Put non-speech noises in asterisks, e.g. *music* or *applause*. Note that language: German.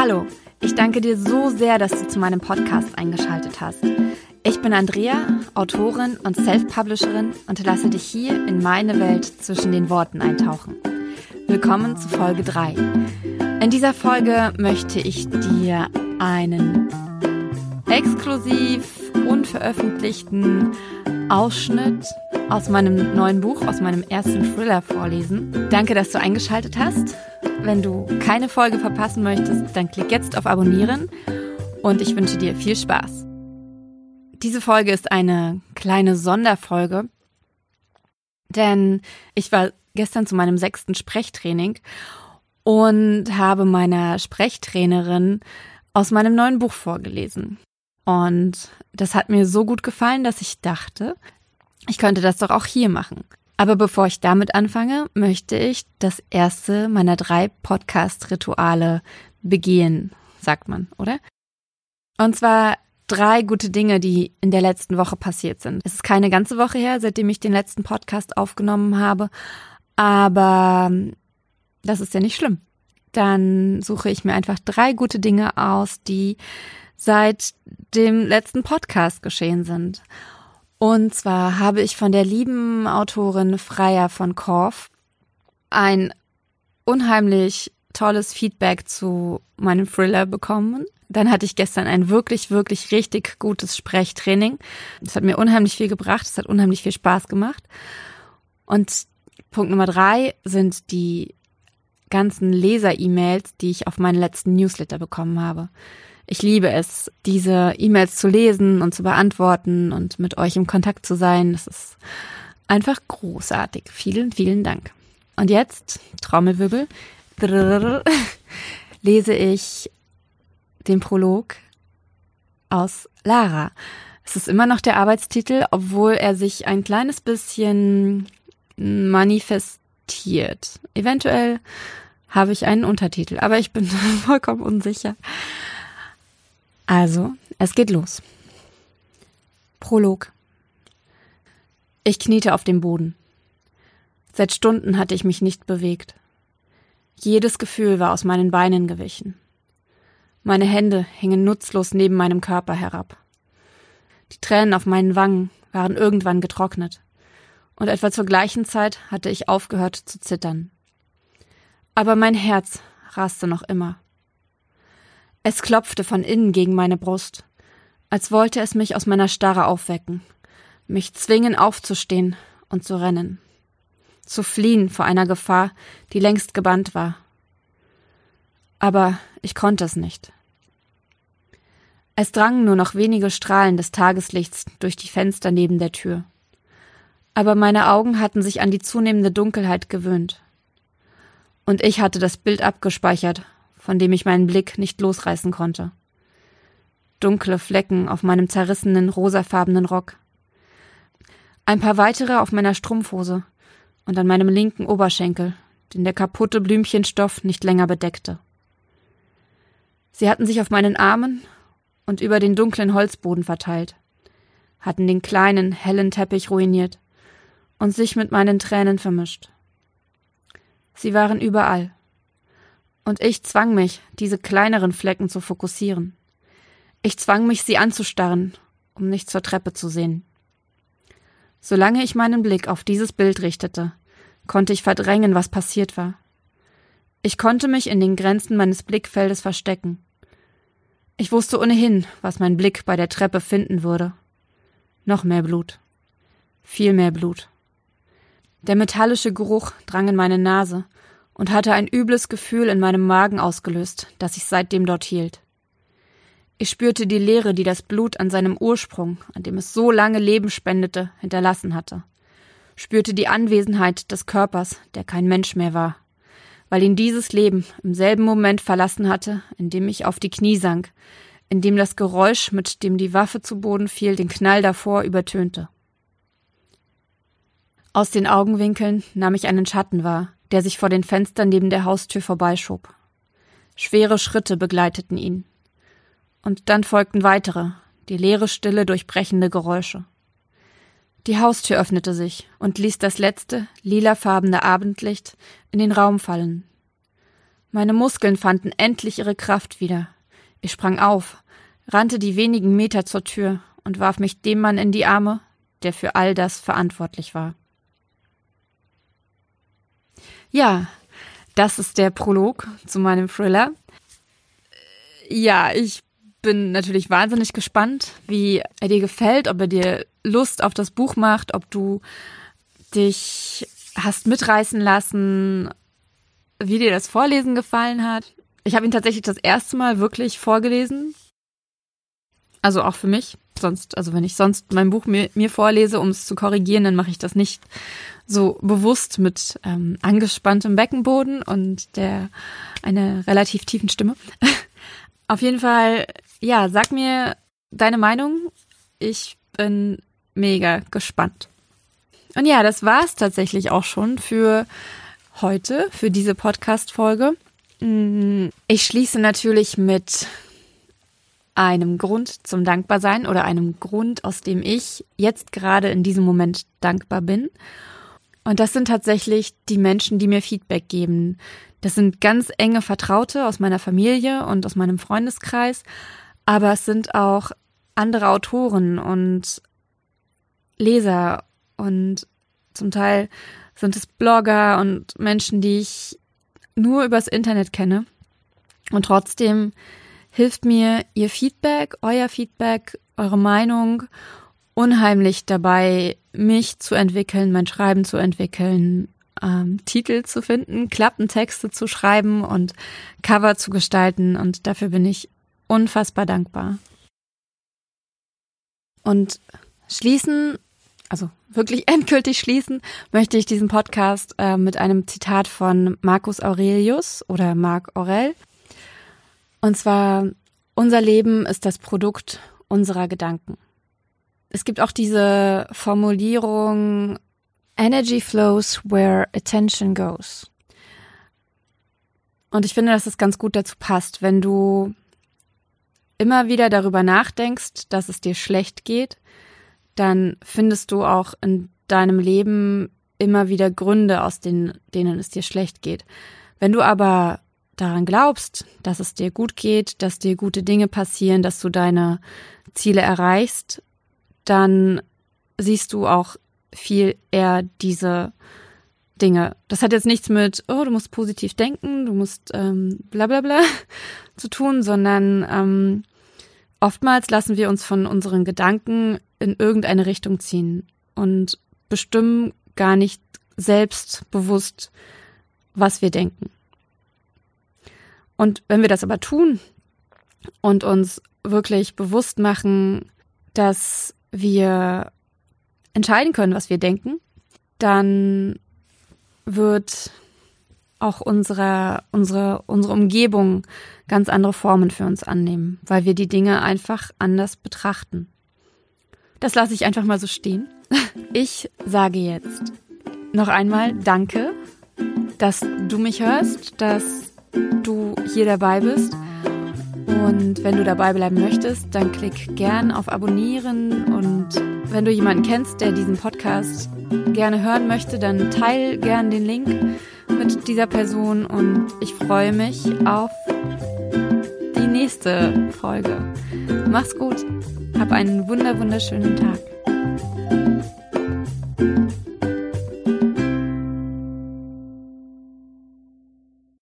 Hallo, ich danke dir so sehr, dass du zu meinem Podcast eingeschaltet hast. Ich bin Andrea, Autorin und Self-Publisherin und lasse dich hier in meine Welt zwischen den Worten eintauchen. Willkommen zu Folge 3. In dieser Folge möchte ich dir einen exklusiv unveröffentlichten Ausschnitt aus meinem neuen Buch, aus meinem ersten Thriller vorlesen. Danke, dass du eingeschaltet hast. Wenn du keine Folge verpassen möchtest, dann klick jetzt auf Abonnieren und ich wünsche dir viel Spaß. Diese Folge ist eine kleine Sonderfolge, denn ich war gestern zu meinem sechsten Sprechtraining und habe meiner Sprechtrainerin aus meinem neuen Buch vorgelesen. Und das hat mir so gut gefallen, dass ich dachte, ich könnte das doch auch hier machen. Aber bevor ich damit anfange, möchte ich das erste meiner drei Podcast-Rituale begehen, sagt man, oder? Und zwar drei gute Dinge, die in der letzten Woche passiert sind. Es ist keine ganze Woche her, seitdem ich den letzten Podcast aufgenommen habe, aber das ist ja nicht schlimm. Dann suche ich mir einfach drei gute Dinge aus, die seit dem letzten Podcast geschehen sind. Und zwar habe ich von der lieben Autorin Freya von Korf ein unheimlich tolles Feedback zu meinem Thriller bekommen. Dann hatte ich gestern ein wirklich, wirklich richtig gutes Sprechtraining. Das hat mir unheimlich viel gebracht. Es hat unheimlich viel Spaß gemacht. Und Punkt Nummer drei sind die ganzen Leser-E-Mails, die ich auf meinen letzten Newsletter bekommen habe. Ich liebe es, diese E-Mails zu lesen und zu beantworten und mit euch im Kontakt zu sein. Das ist einfach großartig. Vielen, vielen Dank. Und jetzt, Trommelwirbel, *laughs* lese ich den Prolog aus Lara. Es ist immer noch der Arbeitstitel, obwohl er sich ein kleines bisschen manifestiert. Eventuell habe ich einen Untertitel, aber ich bin *laughs* vollkommen unsicher. Also, es geht los. Prolog. Ich kniete auf dem Boden. Seit Stunden hatte ich mich nicht bewegt. Jedes Gefühl war aus meinen Beinen gewichen. Meine Hände hingen nutzlos neben meinem Körper herab. Die Tränen auf meinen Wangen waren irgendwann getrocknet, und etwa zur gleichen Zeit hatte ich aufgehört zu zittern. Aber mein Herz raste noch immer. Es klopfte von innen gegen meine Brust, als wollte es mich aus meiner Starre aufwecken, mich zwingen aufzustehen und zu rennen, zu fliehen vor einer Gefahr, die längst gebannt war. Aber ich konnte es nicht. Es drangen nur noch wenige Strahlen des Tageslichts durch die Fenster neben der Tür. Aber meine Augen hatten sich an die zunehmende Dunkelheit gewöhnt. Und ich hatte das Bild abgespeichert von dem ich meinen Blick nicht losreißen konnte. Dunkle Flecken auf meinem zerrissenen rosafarbenen Rock. Ein paar weitere auf meiner Strumpfhose und an meinem linken Oberschenkel, den der kaputte Blümchenstoff nicht länger bedeckte. Sie hatten sich auf meinen Armen und über den dunklen Holzboden verteilt, hatten den kleinen, hellen Teppich ruiniert und sich mit meinen Tränen vermischt. Sie waren überall und ich zwang mich, diese kleineren Flecken zu fokussieren. Ich zwang mich, sie anzustarren, um nicht zur Treppe zu sehen. Solange ich meinen Blick auf dieses Bild richtete, konnte ich verdrängen, was passiert war. Ich konnte mich in den Grenzen meines Blickfeldes verstecken. Ich wusste ohnehin, was mein Blick bei der Treppe finden würde. Noch mehr Blut. Viel mehr Blut. Der metallische Geruch drang in meine Nase und hatte ein übles Gefühl in meinem Magen ausgelöst, das sich seitdem dort hielt. Ich spürte die Leere, die das Blut an seinem Ursprung, an dem es so lange Leben spendete, hinterlassen hatte, spürte die Anwesenheit des Körpers, der kein Mensch mehr war, weil ihn dieses Leben im selben Moment verlassen hatte, in dem ich auf die Knie sank, in dem das Geräusch, mit dem die Waffe zu Boden fiel, den Knall davor übertönte. Aus den Augenwinkeln nahm ich einen Schatten wahr, der sich vor den Fenstern neben der Haustür vorbeischob. Schwere Schritte begleiteten ihn. Und dann folgten weitere, die leere Stille durchbrechende Geräusche. Die Haustür öffnete sich und ließ das letzte, lilafarbene Abendlicht in den Raum fallen. Meine Muskeln fanden endlich ihre Kraft wieder. Ich sprang auf, rannte die wenigen Meter zur Tür und warf mich dem Mann in die Arme, der für all das verantwortlich war. Ja, das ist der Prolog zu meinem Thriller. Ja, ich bin natürlich wahnsinnig gespannt, wie er dir gefällt, ob er dir Lust auf das Buch macht, ob du dich hast mitreißen lassen, wie dir das Vorlesen gefallen hat. Ich habe ihn tatsächlich das erste Mal wirklich vorgelesen. Also auch für mich. Sonst, also wenn ich sonst mein Buch mir, mir vorlese, um es zu korrigieren, dann mache ich das nicht so bewusst mit ähm, angespanntem Beckenboden und der einer relativ tiefen Stimme. *laughs* Auf jeden Fall, ja, sag mir deine Meinung. Ich bin mega gespannt. Und ja, das war's tatsächlich auch schon für heute, für diese Podcast-Folge. Mm, ich schließe natürlich mit einem Grund zum Dankbarsein oder einem Grund, aus dem ich jetzt gerade in diesem Moment dankbar bin. Und das sind tatsächlich die Menschen, die mir Feedback geben. Das sind ganz enge Vertraute aus meiner Familie und aus meinem Freundeskreis, aber es sind auch andere Autoren und Leser und zum Teil sind es Blogger und Menschen, die ich nur übers Internet kenne. Und trotzdem hilft mir Ihr Feedback, euer Feedback, eure Meinung unheimlich dabei, mich zu entwickeln, mein Schreiben zu entwickeln, ähm, Titel zu finden, Klappentexte zu schreiben und Cover zu gestalten. Und dafür bin ich unfassbar dankbar. Und schließen, also wirklich *laughs* endgültig schließen, möchte ich diesen Podcast äh, mit einem Zitat von Marcus Aurelius oder Marc Aurel. Und zwar, unser Leben ist das Produkt unserer Gedanken. Es gibt auch diese Formulierung, Energy flows where attention goes. Und ich finde, dass es ganz gut dazu passt, wenn du immer wieder darüber nachdenkst, dass es dir schlecht geht, dann findest du auch in deinem Leben immer wieder Gründe, aus denen, denen es dir schlecht geht. Wenn du aber daran glaubst, dass es dir gut geht, dass dir gute Dinge passieren, dass du deine Ziele erreichst, dann siehst du auch viel eher diese Dinge. Das hat jetzt nichts mit, oh, du musst positiv denken, du musst ähm, bla bla bla *laughs* zu tun, sondern ähm, oftmals lassen wir uns von unseren Gedanken in irgendeine Richtung ziehen und bestimmen gar nicht selbstbewusst, was wir denken. Und wenn wir das aber tun und uns wirklich bewusst machen, dass wir entscheiden können, was wir denken, dann wird auch unsere, unsere, unsere Umgebung ganz andere Formen für uns annehmen, weil wir die Dinge einfach anders betrachten. Das lasse ich einfach mal so stehen. *laughs* Ich sage jetzt noch einmal Danke, dass du mich hörst, dass hier dabei bist. Und wenn du dabei bleiben möchtest, dann klick gern auf Abonnieren. Und wenn du jemanden kennst, der diesen Podcast gerne hören möchte, dann teil gern den Link mit dieser Person. Und ich freue mich auf die nächste Folge. Mach's gut. Hab einen wunder wunderschönen Tag.